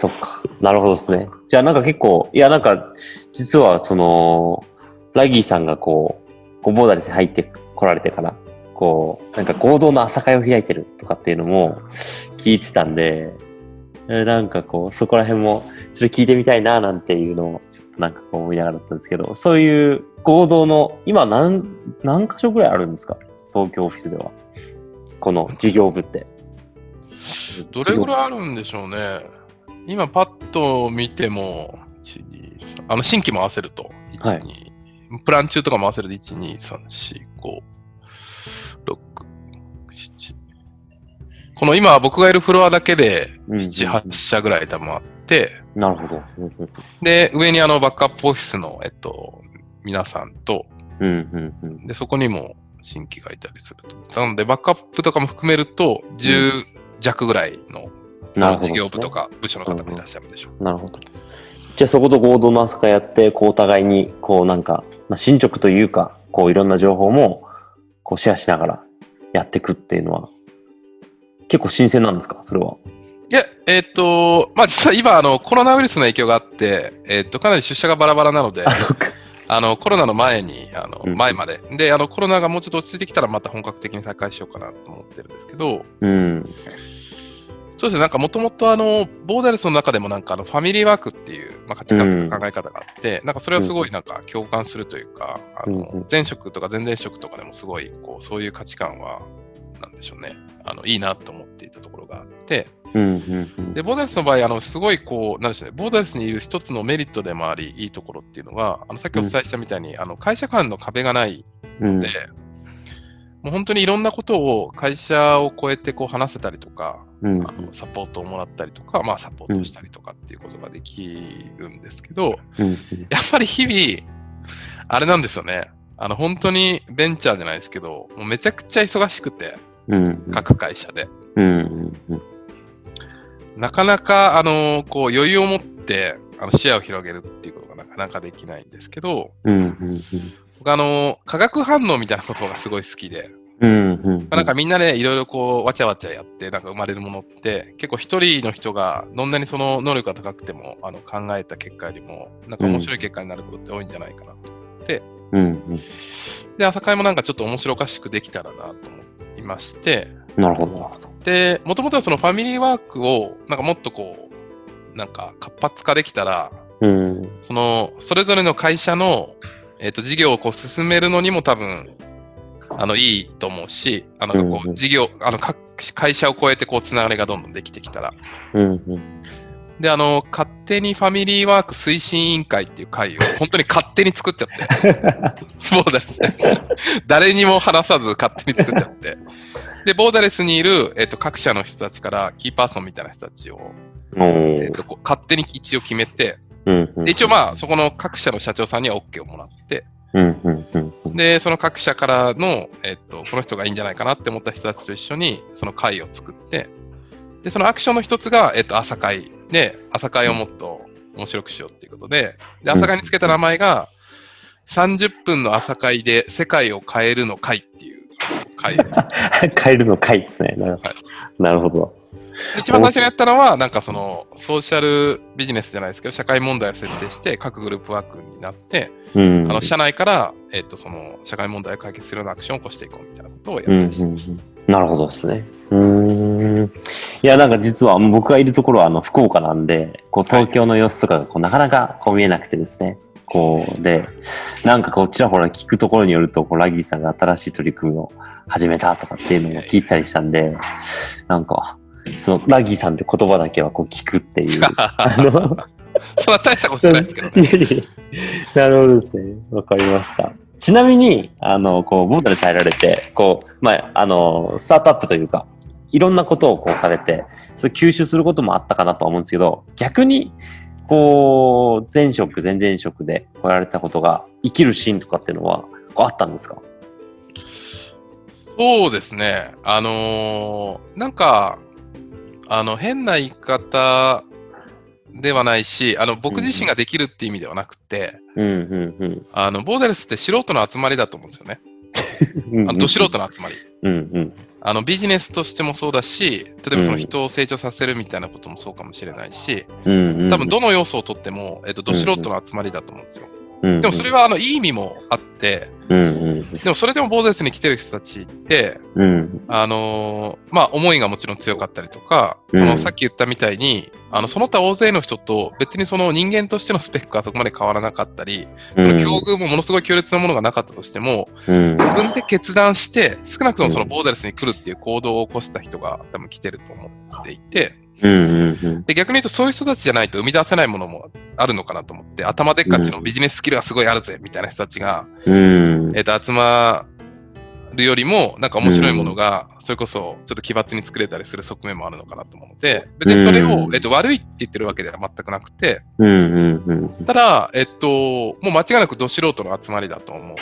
そっか。なるほどですね。じゃあなんか結構、いやなんか、実はその、ラギーさんがこう、こうボーダレスに入って来られてから、こう、なんか合同の朝会を開いてるとかっていうのも聞いてたんで、なんかこう、そこら辺もちょっと聞いてみたいななんていうのを、ちょっとなんかこう思いながらだったんですけど、そういう合同の、今何、何箇所ぐらいあるんですか？東京オフィスでは。この事業部って。どれぐらいあるんでしょうね。今パッと見ても、1、2、3あの新規も合わせると、1、はい2、プラン中とかも合わせると、1、2、3、4、5、6、7。この今僕がいるフロアだけでうん7、8社ぐらい多分あって、なるほど。うんで、上にあのバックアップオフィスの、えっと、皆さんと、うんうんうん。で、そこにも新規がいたりすると。なので、バックアップとかも含めると、10弱ぐらいのなるほど、事業部と。か部署の方もいらっしゃるでしょう。なるほど。じゃあそこと合同の朝会やって、こうお互いに、こうなんか、まあ、進捗というか、こういろんな情報も、こうシェアしながらやっていくっていうのは、結構新鮮なんですかそれは？いや、えっ、と、まあ、実は今、あの、コロナウイルスの影響があって、えっ、と、かなり出社がバラバラなので。あの、コロナの前に、あの、うん前まで。で、あの、コロナがもうちょっと落ち着いてきたら、また本格的に再開しようかなと思ってるんですけど、うん。そうですね、なんかもともとあの、ボーダレスの中でもなんかあの、ファミリーワークっていう、まあ、価値観とか考え方があって、なんかそれはすごいなんか共感するというか、あうんうのん、前職とか前々職とかでもすごい、こう、そういう価値観は、なんでしょうね、あの、いいなと思っていたところがあって、うんうんうん。で、ボーダレスの場合、あの、すごいこう、なんでしょうね、ボーダレスにいる一つのメリットでもあり、いいところっていうのが、あの、さっきお伝えしたみたいに、あの、会社間の壁がないうん。で、もう本当にいろんなことを会社を超えてこう話せたりとか、うん。あのサポートをもらったりとか、まあ、サポートしたりとかっていうことができるんですけど、うん。やっぱり日々、あれなんですよね。あの、本当にベンチャーじゃないですけど、もうめちゃくちゃ忙しくて、うん。各会社で。なかなか、あの、こう、余裕を持って、あの、視野を広げるっていうことがなかなかできないんですけど、僕あの、化学反応みたいなことがすごい好きで、うんうん。まあなんかみんなでいろいろこう、わちゃわちゃやって、なんか生まれるものって、結構一人の人がどんなにその能力が高くても、あの、考えた結果よりも、なんか面白い結果になることって多いんじゃないかなと。うんうん。で、朝会もなんかちょっと面白おかしくできたらなと思いまして、なるほどなるほど。で、もともとはそのファミリーワークを、なんかもっとこう、なんか活発化できたら、うん。その、それぞれの会社の、えっ、と、事業をこう進めるのにも多分、あの、いいと思うし、あの、こう事業、あの、各会社を超えてこう、つながりがどんどんできてきたら。うんうんで、あの、勝手にファミリーワーク推進委員会っていう会を、本当に勝手に作っちゃって。ボーダレスで。誰にも話さず勝手に作っちゃって。で、ボーダレスにいる、えっと各社の人たちからキーパーソンみたいな人たちを、えっとこう勝手に一応決めて、うんうん。で一応まあ、そこの各社の社長さんには OK をもらって、うんうんうんうん。で、その各社からの、えっと、この人がいいんじゃないかなって思った人たちと一緒に、その会を作って、で、そのアクションの一つが、えっと、朝会。で、朝会をもっと面白くしようっていうことで、で、朝会につけた名前が、30分の朝会で世界を変えるの会っていう会を 変えるの回ですね。なるほど。はい。なるほど。一番最初にやったのは、なんかその、ソーシャルビジネスじゃないですけど、社会問題を設定して、各グループワークになって、うん。あの、社内から、えっと、その、社会問題を解決するようなアクションを起こしていこうみたいなことをやってました。うんなるほどですね。うーん。いや、なんか実は僕がいるところはあの福岡なんで、こう東京の様子とかがこうなかなかこう見えなくてですね。こうで、なんかこうちらほら聞くところによると、こうラギーさんが新しい取り組みを始めたとかっていうのも聞いたりしたんで、なんか、そのラギーさんって言葉だけはこう聞くっていう。あの、そんな大したことないですけどね。なるほどですね。わかりました。ちなみに、あの、こう、ボーダレス入られて、こう、まあ、あの、スタートアップというか、いろんなことをこうされて、それ吸収することもあったかなとは思うんですけど、逆に、こう、前職、前々職でこうやられたことが、生きるシーンとかっていうのは、こうあったんですか？そうですね。あのーなんか、あの、変な言い方ではないし、あの、僕自身ができるっていう意味ではなくて、うん、うん、うんあの、ボーダレスって素人の集まりだと思うんですよね。うん。あの、ど素人の集まり。うん、うん。あのビジネスとしてもそうだし、例えばその人を成長させるみたいなこともそうかもしれないし、うんうん。多分どの要素をとっても、えっと、ど素人の集まりだと思うんですよ。うん、でもそれはあのいい意味もあって、でもそれでもボーゼスに来てる人たちって、うん。あのーまあ、思いがもちろん強かったりとか、うんそのさっき言ったみたいに、あのその他大勢の人と別にその人間としてのスペックがそこまで変わらなかったり、うん。その境遇もものすごい強烈なものがなかったとしても、うん。自分で決断して、少なくともそのボーダレスに来るっていう行動を起こした人が多分来てると思っていて、うんうんうん。で逆に言うとそういう人たちじゃないと生み出せないものもあるのかなと思って、頭でっかちのビジネススキルがすごいあるぜみたいな人たちが、うん。えっと集まるよりも、なんか面白いものが、それこそちょっと奇抜に作れたりする側面もあるのかなと思うので、別にそれを、うんえっと悪いって言ってるわけでは全くなくて、うんうんうん。ただ、えっと、もう間違いなくど素人の集まりだと思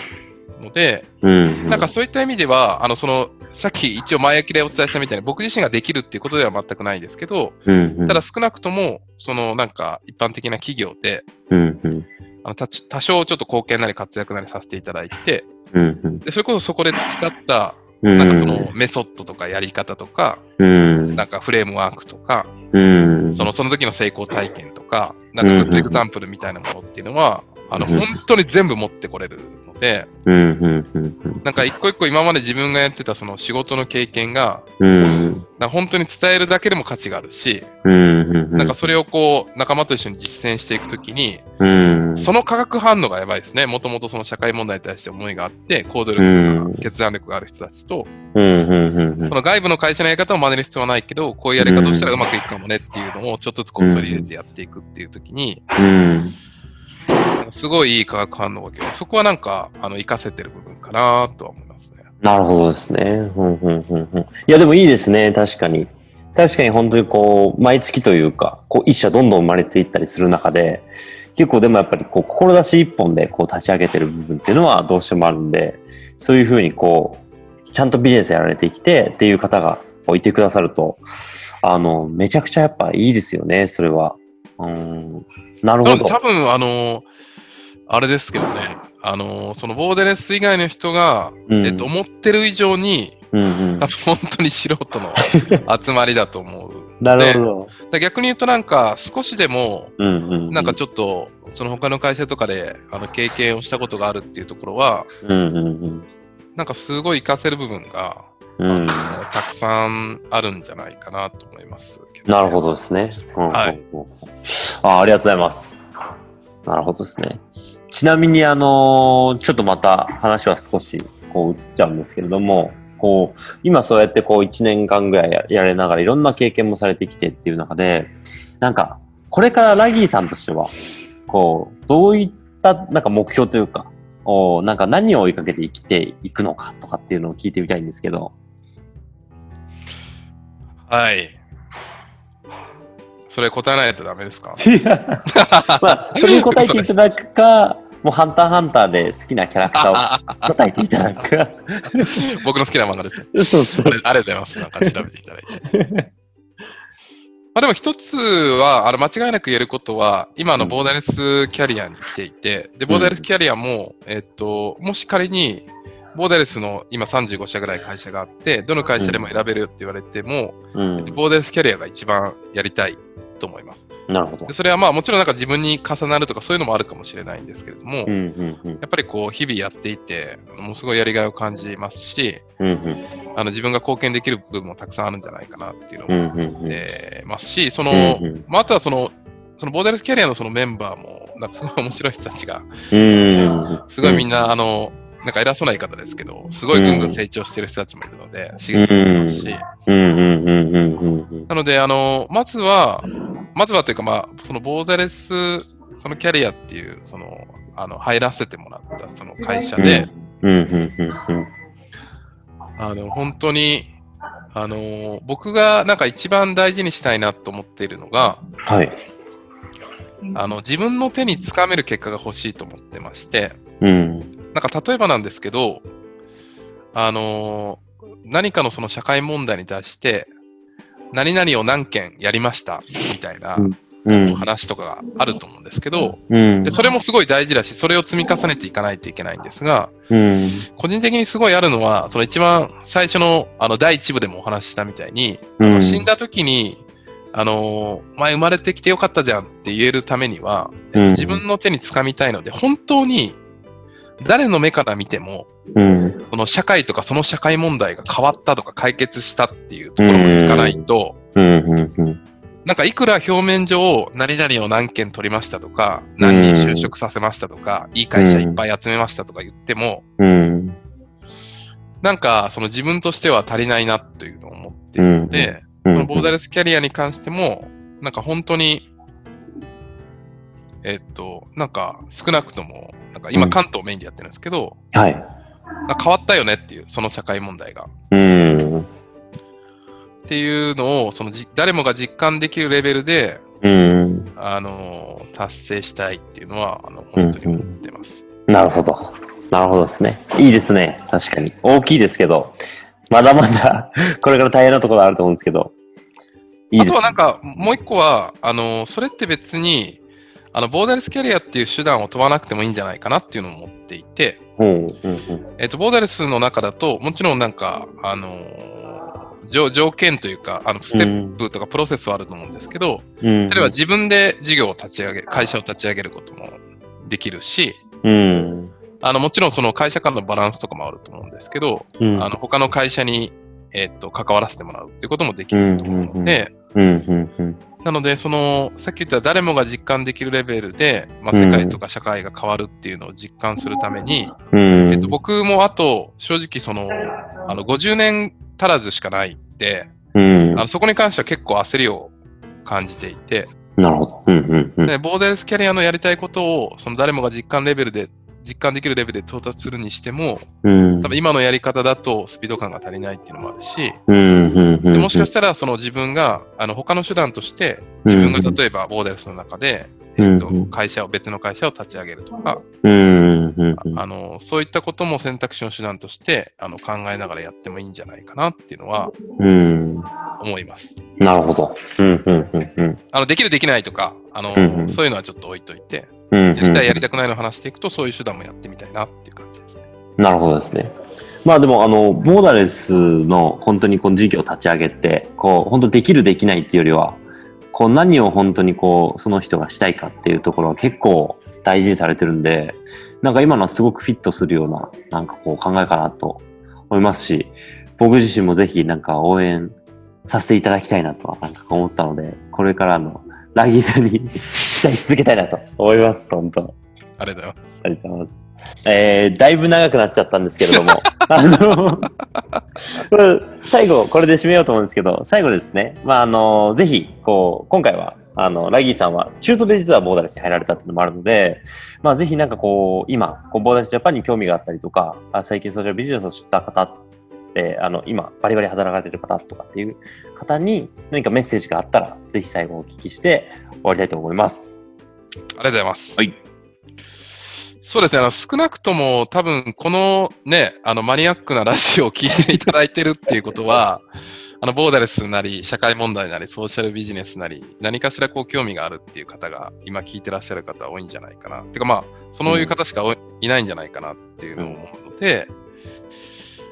うので、うん。なんかそういった意味では、あのそのさっき一応前焼きでお伝えしたみたいに、僕自身ができるっていうことでは全くないですけど、うんうん。ただ少なくとも、そのなんか一般的な企業で、うんうん。あの多多少ちょっと貢献なり活躍なりさせていただいて、うんうん。でそれこそそこで培った、うん。なんかそのメソッドとかやり方とか、うん。なんかフレームワークとか、うん。そのその時の成功体験とか、なんか good example みたいなものっていうのは、あのうん本当に全部持ってこれるので、うんうんうんなんか一個一個今まで自分がやってたその仕事の経験が、本当に伝えるだけでも価値があるし、うんうん。なんかそれをこう仲間と一緒に実践していくときに、うん。その化学反応がやばいですね。もともとその社会問題に対して思いがあって、行動力とうんか決断力がある人たちと、うんうんうんうんその外部の会社のやり方を真似る必要はないけど、こういうやり方をしたらうまくいくかもねっていうのをちょっとずつこう取り入れてやっていくっていうときに、うん。すごいいい化学反応が起きる。そこはなんか、あの、活かせてる部分かなとは思いますね。なるほどですね。うんうんうんうん。いや、でもいいですね。確かに。確かに本当にこう、毎月というか、こう、一社どんどん生まれていったりする中で、結構でもやっぱりこう、志一本でこう、立ち上げてる部分っていうのはどうしてもあるんで、そういうふうにこう、ちゃんとビジネスやられてきてっていう方がいてくださると、あの、めちゃくちゃやっぱいいですよね、それは。うん。なるほど。多分、あの、あれですけどね、あの、そのボーデレス以外の人が、うんえっと、思ってる以上に、うんうん多。分 本当に素人の 集まりだと思う。なるほど。だ逆に言うとなんか少しでもうんうん。なんかちょっとその他の会社とかであの経験をしたことがあるっていうところはうんうんうん。なんかすごい活かせる部分が、うん。たくさんあるんじゃないかなと思いますね、なるほどですね。うんはい。あありがとうございます。なるほどですね。ちなみに、あのーちょっとまた話は少しこう移っちゃうんですけれども、こう、今そうやってこう1年間ぐらいややれながらいろんな経験もされてきてっていう中で、なんか、これからラギーさんとしては、こう、どういったなんか目標というか、おなんか何を追いかけて生きていくのかとかっていうのを聞いてみたいんですけど。はい。それ答えないとダメですか？まあ、それに答えていただくか、もうハンターハンターで好きなキャラクターを答えていただくか。僕の好きな漫画です。そうそうありがとうございます。なんか調べていただいて。まあでも一つは、あの間違いなく言えることは、今のボーダレスキャリアに来ていて、で、ボーダレスキャリアも、えっと、もし仮に、ボーダレスの今35社ぐらい会社があって、どの会社でも選べるって言われても、うん。ボーダレスキャリアが一番やりたいと思います。なるほどで。それはまあもちろんなんか自分に重なるとかそういうのもあるかもしれないんですけれども、うんうんうん。やっぱりこう日々やっていて、ものすごいやりがいを感じますし、うんうんあの自分が貢献できる部分もたくさんあるんじゃないかなっていうのうんもうんうん。えますし、その、うんうんまあ、あとはその、そのボーダレスキャリアのそのメンバーも、なんかすごい面白い人たちが、うん。すごいみんな、あの、なんか偉そうな言い方ですけど、すごいぐんぐん成長してる人たちもいるので、刺激を受けますし。なので、あの、まずは、まずはというか、まあ、そのボーダレス、そのキャリアっていう、その、あの、入らせてもらったその会社で。あの、本当に、あの、僕がなんか一番大事にしたいなと思っているのが、はい。あの、自分の手につかめる結果が欲しいと思ってまして、うん。なんか例えばなんですけど、あの何かのその社会問題に対して、何々を何件やりました？みたいな。話とかがあると思うんですけど、うん。でそれもすごい大事だし、それを積み重ねていかないといけないんですが、うん。個人的にすごいあるのは、その一番最初のあの第一部でもお話ししたみたいに、うん。死んだ時に、あのー前生まれてきてよかったじゃんって言えるためには、えっと、うん自分の手に掴みたいので、本当に誰の目から見ても、うん。その社会とかその社会問題が変わったとか解決したっていうところまでいかないと。なんかいくら表面上何々を何件取りましたとか、何人就職させましたとか、いい会社いっぱい集めましたとか言っても、うん。なんかその自分としては足りないなというのを思っているので、うん。そのボーダレスキャリアに関しても、なんか本当に、えっと、なんか少なくとも、なんかうん今関東メインでやってるんですけど、はい。なんか変わったよねっていう、その社会問題が。うん。っていうのを、そのじ誰もが実感できるレベルで、うん。あのー達成したいっていうのは、あの、本当に思ってます。なるほど。なるほどですね。いいですね。確かに。大きいですけど、まだまだ これから大変なところあると思うんですけど。いいですあとはなんか、もう一個は、あのーそれって別に、あの、ボーダレスキャリアっていう手段を問わなくてもいいんじゃないかなっていうのを思っていて、うん。うん。えっ、と、ボーダレスの中だと、もちろんなんか、あのー条条件というか、あの、ステップとかプロセスはあると思うんですけど、うん。例えば自分で事業を立ち上げ、会社を立ち上げることもできるし、うん。あの、もちろんその会社間のバランスとかもあると思うんですけど、うん。あの、他の会社に、えっ、と、関わらせてもらうっていうこともできると思うので、うん。うん。うん。なので、その、さっき言った誰もが実感できるレベルで、まあ、世界とか社会が変わるっていうのを実感するために、うん。えっと、僕もあと、正直その、あの、50年足らずしかないって、うんあ。のそこに関しては結構焦りを感じていて、なるほど。うん。うん。うん。でボーダレスキャリアのやりたいことを、その誰もが実感レベルで、実感できるレベルで到達するにしても、うん。多分今のやり方だとスピード感が足りないっていうのもあるし。でもしかしたらその自分が、あの他の手段として、自分が例えばボーダレスの中で、えっとうん会社を、別の会社を立ち上げるとか。あのそういったことも選択肢の手段としてあの考えながらやってもいいんじゃないかなっていうのはうん。思います。なるほど。うん。うん。うん。うん。あのできるできないとか、あのうんうんそういうのはちょっと置いといて、うん。やりたいやりたくないの話していくと、そういう手段もやってみたいなっていう感じですね。なるほどですね。まあでも、あの、ボーダレスの本当にこの事業を立ち上げて、こう、本当できるできないっていうよりは、こう何を本当にこう、その人がしたいかっていうところは結構大事にされてるんで、なんか今のはすごくフィットするような、なんかこう考えかなと思いますし、僕自身もぜひなんか応援させていただきたいなとはなんか思ったので、これからのラギーさんに期待し続けたいなと思います、本当。ありがとうございます。ありがとうございます。えー、だいぶ長くなっちゃったんですけれども、あの、最後、これで締めようと思うんですけど、最後ですね、まあ、あの、ぜひ、こう、今回は、あの、ラギーさんは中途で実はボーダレスに入られたっていうのもあるので、まあ、ぜひなんかこう、今、こうボーダレスジャパンに興味があったりとか、あ最近ソーシャルビジネスを知った方って、あの、今、バリバリ働かれてる方とかっていう方に何かメッセージがあったら、ぜひ最後お聞きして終わりたいと思います。ありがとうございます。はい。そうですね、あの少なくとも多分このね、あのマニアックなラジオを聞いていただいてるっていうことは、あのボーダレスなり、社会問題なり、ソーシャルビジネスなり、何かしらこう興味があるっていう方が、今聞いてらっしゃる方は多いんじゃないかな。てかまあ、そういう方しかおいいないんじゃないかなっていうのを思うので、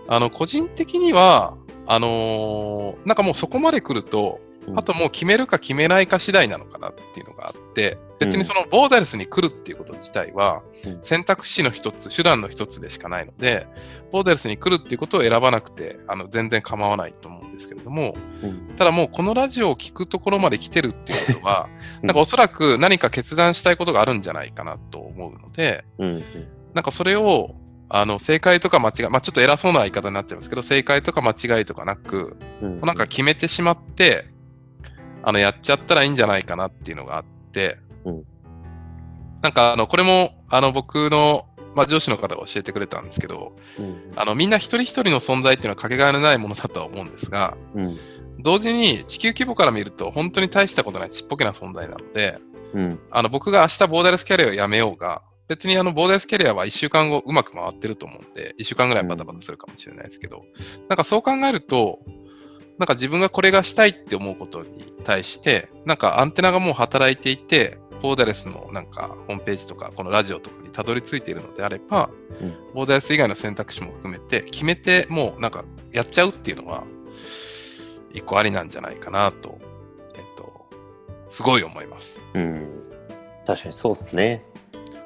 あの個人的には、あのーなんかもうそこまで来ると、あともう決めるか決めないか次第なのかなっていうのがあって、別にそのボーダレスに来るっていうこと自体はうん。選択肢の一つ、手段の一つでしかないので、ボーダレスに来るっていうことを選ばなくてあの全然構わないと思うんですけれども、うん。ただもうこのラジオを聞くところまで来てるっていうことは、うん。なんかおそらく何か決断したいことがあるんじゃないかなと思うので、うん。なんかそれをあの正解とか間違い、まあ、ちょっと偉そうな言い方になっちゃいますけど、正解とか間違いとかなく、うん。なんか決めてしまって、あの、やっちゃったらいいんじゃないかなっていうのがあって、うんなんか、あの、これも、あの、僕の、まあ、上司の方が教えてくれたんですけど、うんあの、みんな一人一人の存在っていうのはかけがえのないものだとは思うんですが、うん。同時に地球規模から見ると本当に大したことないちっぽけな存在なので、うん。あの、僕が明日ボーダレスキャリアをやめようが、別にあの、ボーダレスキャリアは1週間後うまく回ってると思うんで、1週間ぐらいバタバタするかもしれないですけど、なんかそう考えると、なんか自分がこれがしたいって思うことに対して、なんかアンテナがもう働いていて、ボーダレスのなんかホームページとか、このラジオとかにたどり着いているのであれば、うんボーダレス以外の選択肢も含めて、決めてもうなんかやっちゃうっていうのは、一個ありなんじゃないかなと、えっと、すごい思います。うん。確かにそうですね。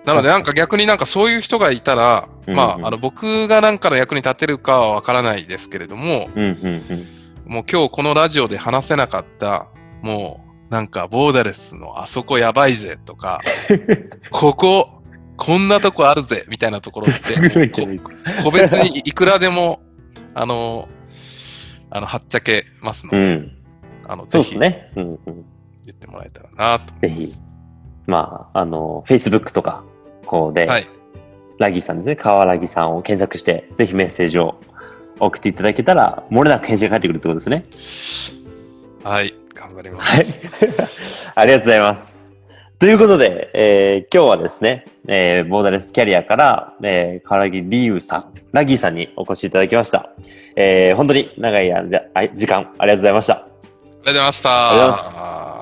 なので、なんか逆になんかそういう人がいたら、うんまあ、うんあの僕がなんかの役に立てるかはわからないですけれども、うんうんうん。もう今日このラジオで話せなかった、もうなんかボーダレスのあそこやばいぜとか、ここ、こんなとこあるぜみたいなところって、個別にいくらでも、あの、あの、はっちゃけますので、うん。あの、そうぜひですね。うんうん。言ってもらえたらなと。ぜひ、まあ、あの、Facebook とか、こうで、はい。ラギさんですね、川ラギさんを検索して、ぜひメッセージを送っていただけたら、漏れなく返信が返ってくるってことですね。はい。頑張ります。はい。ありがとうございます。ということで、えー今日はですね、えーボーダレスキャリアから、えー、川ラギリユウさん、ラギーさんにお越しいただきました。えー本当に長い時間ありがとうございました。ありがとうございました。ありがとうございます